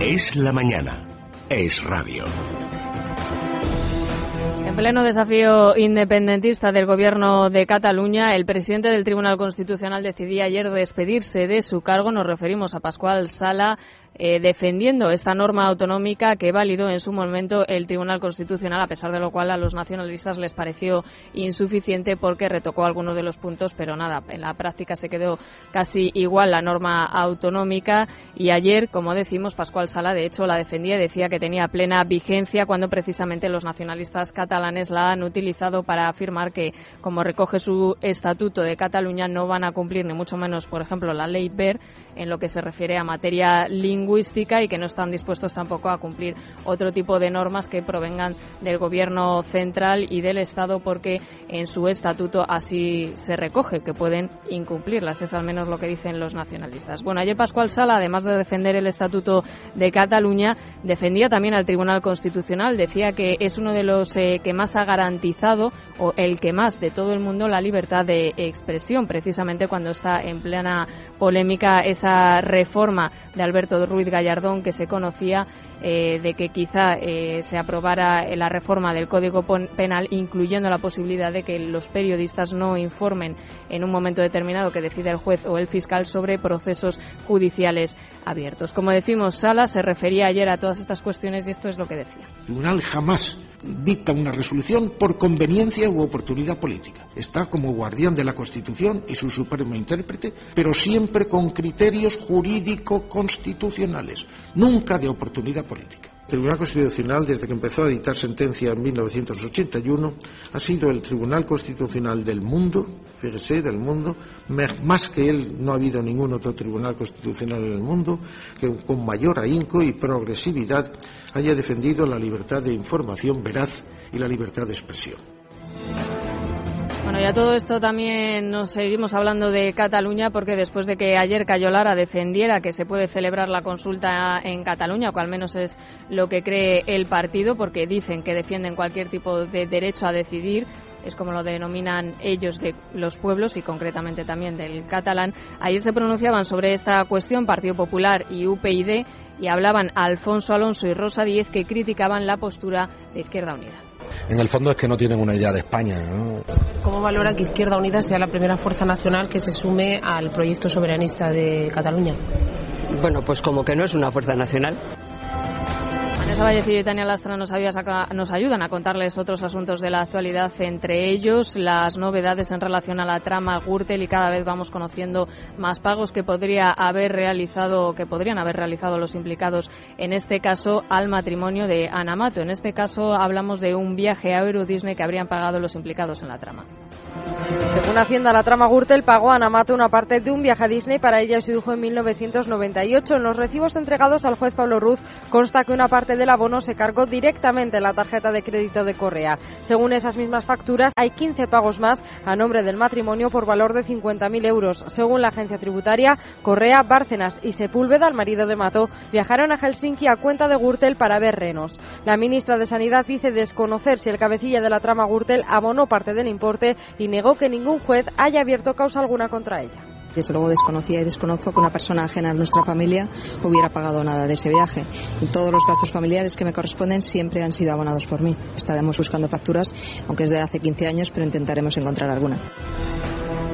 Es la mañana. Es radio. En pleno desafío independentista del gobierno de Cataluña, el presidente del Tribunal Constitucional decidía ayer despedirse de su cargo. Nos referimos a Pascual Sala, eh, defendiendo esta norma autonómica que validó en su momento el Tribunal Constitucional, a pesar de lo cual a los nacionalistas les pareció insuficiente porque retocó algunos de los puntos, pero nada, en la práctica se quedó casi igual la norma autonómica. Y ayer, como decimos, Pascual Sala de hecho la defendía y decía que tenía plena vigencia cuando precisamente los nacionalistas catalanes la han utilizado para afirmar que, como recoge su estatuto de Cataluña, no van a cumplir ni mucho menos, por ejemplo, la ley BER en lo que se refiere a materia lingüística lingüística y que no están dispuestos tampoco a cumplir otro tipo de normas que provengan del gobierno central y del Estado porque en su estatuto así se recoge que pueden incumplirlas. Es al menos lo que dicen los nacionalistas. Bueno, ayer Pascual Sala, además de defender el estatuto de Cataluña, defendía también al Tribunal Constitucional. Decía que es uno de los eh, que más ha garantizado o el que más de todo el mundo la libertad de expresión, precisamente cuando está en plena polémica esa reforma de Alberto Ruiz Gallardón que se conocía eh, de que quizá eh, se aprobara la reforma del Código Penal, incluyendo la posibilidad de que los periodistas no informen en un momento determinado que decide el juez o el fiscal sobre procesos judiciales abiertos. Como decimos, Sala se refería ayer a todas estas cuestiones y esto es lo que decía. El tribunal jamás dicta una resolución por conveniencia u oportunidad política. Está como guardián de la Constitución y su supremo intérprete, pero siempre con criterios jurídico-constitucionales, nunca de oportunidad política. El Tribunal Constitucional, desde que empezó a dictar sentencia en 1981, ha sido el Tribunal Constitucional del mundo, fíjese, del mundo, más que él no ha habido ningún otro Tribunal Constitucional en el mundo que con mayor ahínco y progresividad haya defendido la libertad de información veraz y la libertad de expresión. Bueno, y a todo esto también nos seguimos hablando de Cataluña porque después de que ayer Cayolara defendiera que se puede celebrar la consulta en Cataluña, o al menos es lo que cree el partido, porque dicen que defienden cualquier tipo de derecho a decidir, es como lo denominan ellos de los pueblos y concretamente también del catalán. Ayer se pronunciaban sobre esta cuestión Partido Popular y UPyD y hablaban Alfonso Alonso y Rosa Díez que criticaban la postura de Izquierda Unida en el fondo es que no tienen una idea de España. ¿Cómo valora que Izquierda Unida sea la primera fuerza nacional que se sume al proyecto soberanista de Cataluña? Bueno, pues como que no es una fuerza nacional. Vanessa Vallecillo y Tania Lastra nos, ayudan a contarles otros asuntos de la actualidad, entre ellos las novedades en relación a la trama Gürtel y cada vez vamos conociendo más pagos que podría haber realizado, que podrían haber realizado los implicados en este caso al matrimonio de Anamato. En este caso hablamos de un viaje a Euro Disney que habrían pagado los implicados en la trama. Según Hacienda, la trama Gürtel pagó a Anamato una parte de un viaje a Disney para ella y su hijo en 1998. En los recibos entregados al juez Pablo Ruz consta que una parte del abono se cargó directamente en la tarjeta de crédito de Correa. Según esas mismas facturas, hay 15 pagos más a nombre del matrimonio por valor de 50.000 euros. Según la agencia tributaria, Correa, Bárcenas y Sepúlveda, el marido de Mato, viajaron a Helsinki a cuenta de Gürtel para ver renos. La ministra de Sanidad dice desconocer si el cabecilla de la trama Gürtel abonó parte del importe y negó que ningún juez haya abierto causa alguna contra ella. Desde luego desconocía y desconozco que una persona ajena a nuestra familia hubiera pagado nada de ese viaje. Y todos los gastos familiares que me corresponden siempre han sido abonados por mí. Estaremos buscando facturas, aunque es de hace 15 años, pero intentaremos encontrar alguna.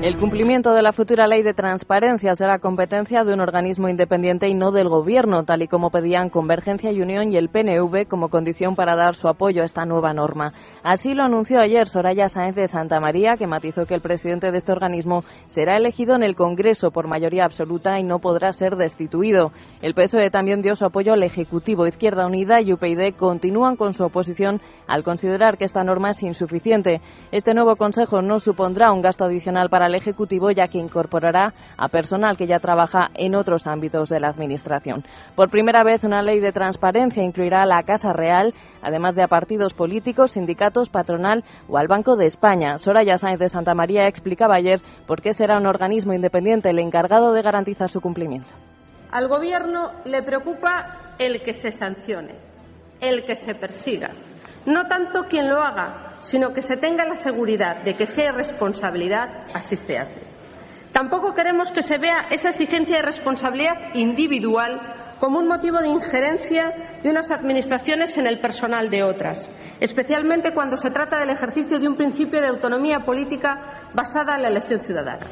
El cumplimiento de la futura ley de transparencia será competencia de un organismo independiente y no del Gobierno, tal y como pedían Convergencia y Unión y el PNV como condición para dar su apoyo a esta nueva norma. Así lo anunció ayer Soraya Sáenz de Santa María, que matizó que el presidente de este organismo será elegido en el Congreso por mayoría absoluta y no podrá ser destituido. El PSOE también dio su apoyo al Ejecutivo. Izquierda Unida y UPyD continúan con su oposición al considerar que esta norma es insuficiente. Este nuevo Consejo no supondrá un gasto adicional para el Ejecutivo, ya que incorporará a personal que ya trabaja en otros ámbitos de la Administración. Por primera vez, una ley de transparencia incluirá a la Casa Real, además de a partidos políticos, sindicatos, patronal o al Banco de España. Soraya Sáenz de Santa María explicaba ayer por qué será un organismo independiente el encargado de garantizar su cumplimiento. Al Gobierno le preocupa el que se sancione, el que se persiga, no tanto quien lo haga, sino que se tenga la seguridad de que hay responsabilidad, así se hace. Tampoco queremos que se vea esa exigencia de responsabilidad individual como un motivo de injerencia de unas administraciones en el personal de otras, especialmente cuando se trata del ejercicio de un principio de autonomía política basada en la elección ciudadana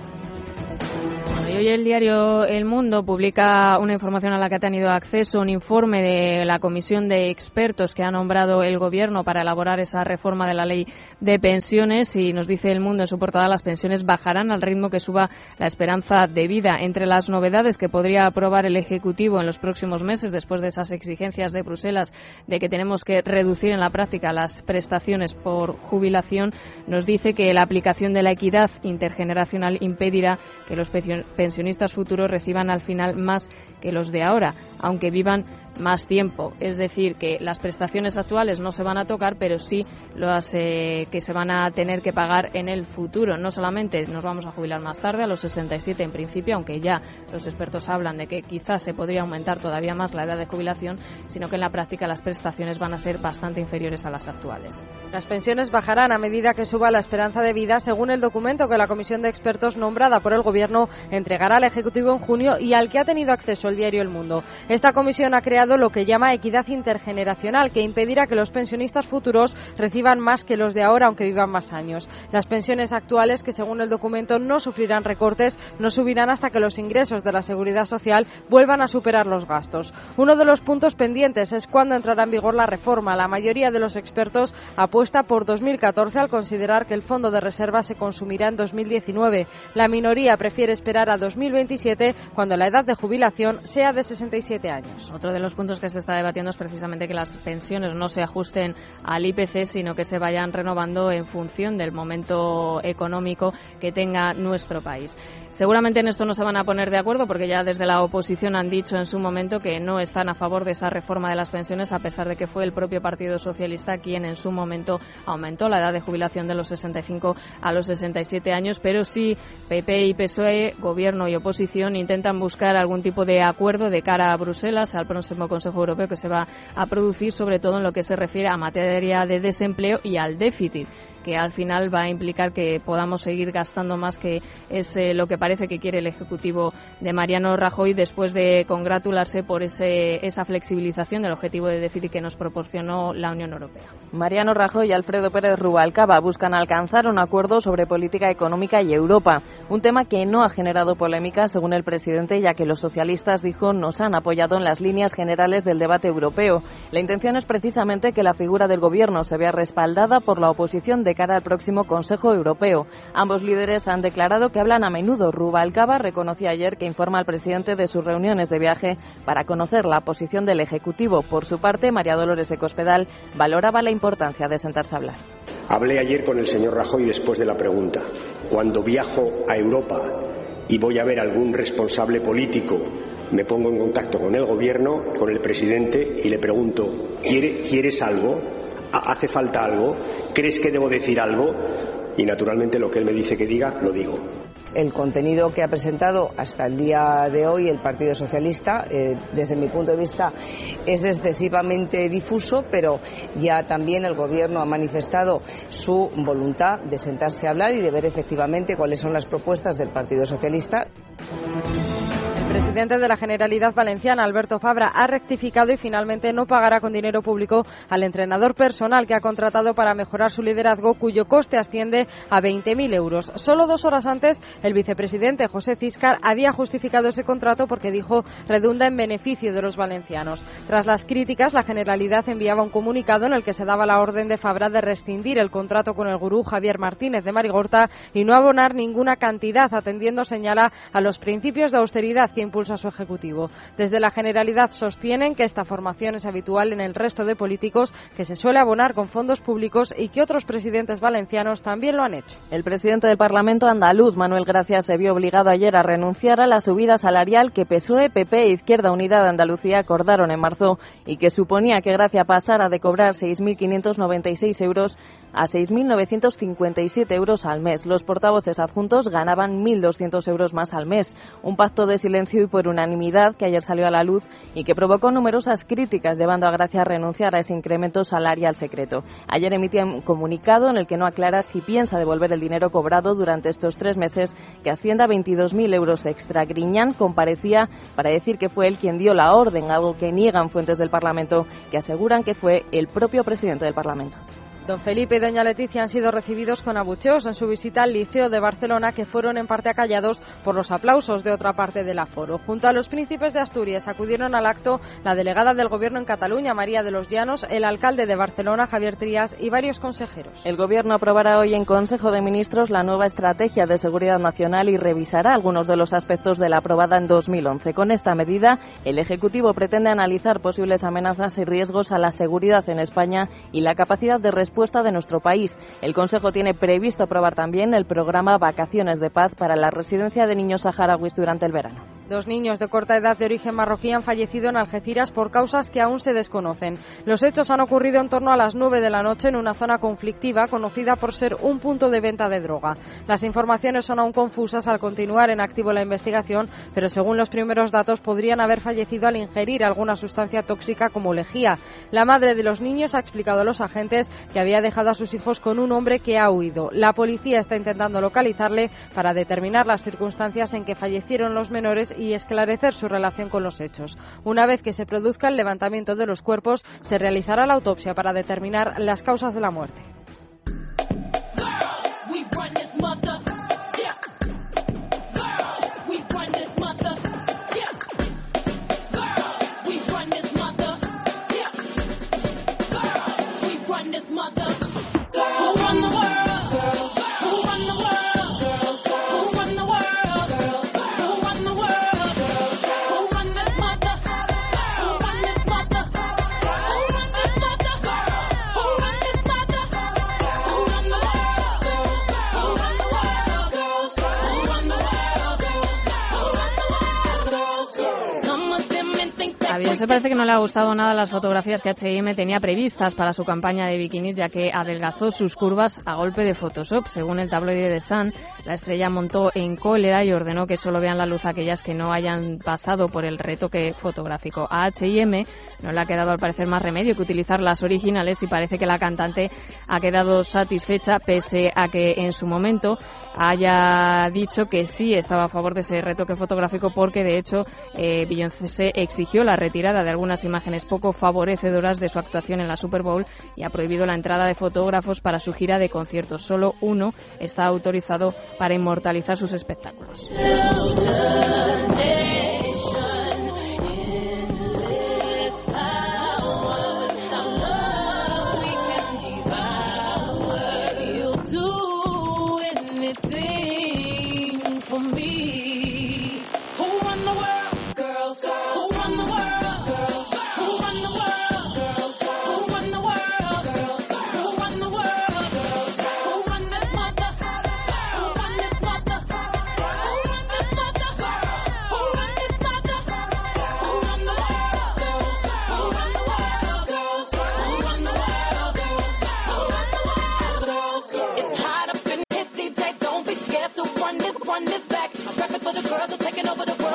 hoy el diario El Mundo publica una información a la que ha tenido acceso, un informe de la comisión de expertos que ha nombrado el Gobierno para elaborar esa reforma de la ley de pensiones y nos dice El Mundo en su portada las pensiones bajarán al ritmo que suba la esperanza de vida. Entre las novedades que podría aprobar el Ejecutivo en los próximos meses, después de esas exigencias de Bruselas de que tenemos que reducir en la práctica las prestaciones por jubilación, nos dice que la aplicación de la equidad intergeneracional impedirá que los pensionistas futuros reciban al final más que los de ahora, aunque vivan más tiempo. Es decir, que las prestaciones actuales no se van a tocar, pero sí las eh, que se van a tener que pagar en el futuro. No solamente nos vamos a jubilar más tarde, a los 67 en principio, aunque ya los expertos hablan de que quizás se podría aumentar todavía más la edad de jubilación, sino que en la práctica las prestaciones van a ser bastante inferiores a las actuales. Las pensiones bajarán a medida que suba la esperanza de vida, según el documento que la comisión de expertos nombrada por el Gobierno entregará al Ejecutivo en junio y al que ha tenido acceso el diario El Mundo. Esta comisión ha creado lo que llama equidad intergeneracional, que impedirá que los pensionistas futuros reciban más que los de ahora, aunque vivan más años. Las pensiones actuales, que según el documento no sufrirán recortes, no subirán hasta que los ingresos de la seguridad social vuelvan a superar los gastos. Uno de los puntos pendientes es cuándo entrará en vigor la reforma. La mayoría de los expertos apuesta por 2014 al considerar que el fondo de reserva se consumirá en 2019. La minoría prefiere esperar a 2027 cuando la edad de jubilación sea de 67 años. Otro de los puntos que se está debatiendo es precisamente que las pensiones no se ajusten al IPC, sino que se vayan renovando en función del momento económico que tenga nuestro país. Seguramente en esto no se van a poner de acuerdo porque ya desde la oposición han dicho en su momento que no están a favor de esa reforma de las pensiones, a pesar de que fue el propio Partido Socialista quien en su momento aumentó la edad de jubilación de los 65 a los 67 años, pero sí PP y PSOE, gobierno y oposición, intentan buscar algún tipo de acuerdo de cara a Bruselas al próximo Consejo Europeo que se va a producir, sobre todo en lo que se refiere a materia de desempleo y al déficit que al final va a implicar que podamos seguir gastando más, que es eh, lo que parece que quiere el Ejecutivo de Mariano Rajoy después de congratularse por ese, esa flexibilización del objetivo de déficit que nos proporcionó la Unión Europea. Mariano Rajoy y Alfredo Pérez Rubalcaba buscan alcanzar un acuerdo sobre política económica y Europa, un tema que no ha generado polémica según el presidente, ya que los socialistas, dijo, nos han apoyado en las líneas generales del debate europeo. La intención es precisamente que la figura del Gobierno se vea respaldada por la oposición de cara al próximo Consejo Europeo. Ambos líderes han declarado que hablan a menudo. Rubalcaba reconoció ayer que informa al presidente de sus reuniones de viaje para conocer la posición del Ejecutivo. Por su parte, María Dolores Ecospedal valoraba la importancia de sentarse a hablar. Hablé ayer con el señor Rajoy después de la pregunta. Cuando viajo a Europa y voy a ver algún responsable político me pongo en contacto con el gobierno, con el presidente y le pregunto, ¿quieres algo? ¿Hace falta algo? ¿Crees que debo decir algo? Y naturalmente lo que él me dice que diga, lo digo. El contenido que ha presentado hasta el día de hoy el Partido Socialista, eh, desde mi punto de vista, es excesivamente difuso, pero ya también el Gobierno ha manifestado su voluntad de sentarse a hablar y de ver efectivamente cuáles son las propuestas del Partido Socialista. El presidente de la Generalidad Valenciana, Alberto Fabra, ha rectificado y finalmente no pagará con dinero público al entrenador personal que ha contratado para mejorar su liderazgo, cuyo coste asciende a 20.000 euros. Solo dos horas antes, el vicepresidente José Ciscar había justificado ese contrato porque dijo redunda en beneficio de los valencianos. Tras las críticas, la Generalidad enviaba un comunicado en el que se daba la orden de Fabra de rescindir el contrato con el gurú Javier Martínez de Marigorta y no abonar ninguna cantidad, atendiendo, señala, a los principios de austeridad que impulsa su Ejecutivo. Desde la Generalidad sostienen que esta formación es habitual en el resto de políticos, que se suele abonar con fondos públicos y que otros presidentes valencianos también lo han hecho. El presidente del Parlamento andaluz, Manuel Gracia, se vio obligado ayer a renunciar a la subida salarial que PSOE, PP e Izquierda Unida de Andalucía acordaron en marzo y que suponía que Gracia pasara de cobrar 6.596 euros a 6.957 euros al mes. Los portavoces adjuntos ganaban 1.200 euros más al mes. Un pacto de silencio y por unanimidad que ayer salió a la luz y que provocó numerosas críticas, llevando a Gracia a renunciar a ese incremento salarial secreto. Ayer emitía un comunicado en el que no aclara si piensa devolver el dinero cobrado durante estos tres meses, que asciende a 22.000 euros extra. Griñán comparecía para decir que fue él quien dio la orden, algo que niegan fuentes del Parlamento, que aseguran que fue el propio presidente del Parlamento. Don Felipe y doña Leticia han sido recibidos con abucheos en su visita al Liceo de Barcelona, que fueron en parte acallados por los aplausos de otra parte del aforo. Junto a los príncipes de Asturias acudieron al acto la delegada del Gobierno en Cataluña, María de los Llanos, el alcalde de Barcelona, Javier Trías, y varios consejeros. El Gobierno aprobará hoy en Consejo de Ministros la nueva estrategia de seguridad nacional y revisará algunos de los aspectos de la aprobada en 2011. Con esta medida, el Ejecutivo pretende analizar posibles amenazas y riesgos a la seguridad en España y la capacidad de respuesta de nuestro país. El Consejo tiene previsto aprobar también el programa Vacaciones de Paz para la residencia de niños saharauis durante el verano. Dos niños de corta edad de origen marroquí han fallecido en Algeciras por causas que aún se desconocen. Los hechos han ocurrido en torno a las 9 de la noche en una zona conflictiva conocida por ser un punto de venta de droga. Las informaciones son aún confusas al continuar en activo la investigación, pero según los primeros datos podrían haber fallecido al ingerir alguna sustancia tóxica como lejía. La madre de los niños ha explicado a los agentes que había dejado a sus hijos con un hombre que ha huido. La policía está intentando localizarle para determinar las circunstancias en que fallecieron los menores y esclarecer su relación con los hechos. Una vez que se produzca el levantamiento de los cuerpos, se realizará la autopsia para determinar las causas de la muerte. Se parece que no le ha gustado nada las fotografías que H&M tenía previstas para su campaña de bikinis, ya que adelgazó sus curvas a golpe de Photoshop. Según el tabloide de Sun, la estrella montó en cólera y ordenó que solo vean la luz aquellas que no hayan pasado por el retoque fotográfico. A H&M no le ha quedado al parecer más remedio que utilizar las originales y parece que la cantante ha quedado satisfecha pese a que en su momento haya dicho que sí estaba a favor de ese retoque fotográfico porque de hecho eh, Beyoncé exigió la retirada de algunas imágenes poco favorecedoras de su actuación en la Super Bowl y ha prohibido la entrada de fotógrafos para su gira de conciertos. Solo uno está autorizado para inmortalizar sus espectáculos. for me. Who run the world? Girls, girls. Who run the world? Girls. Who run the world? Girls. Who run the world? Girls. Who run the world? Girls. Who run the world? Girls, who run the world? Girls, who run the world? Girls, who run the world? Girls. It's hot back. I'm prepping for the girls who taking over the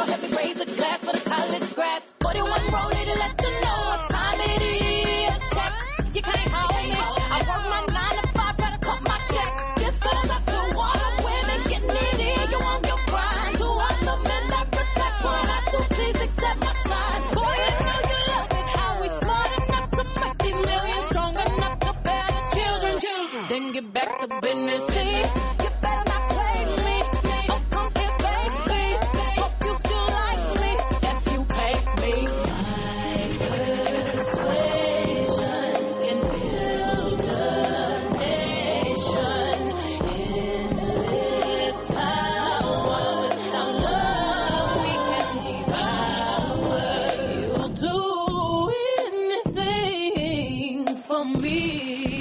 on me.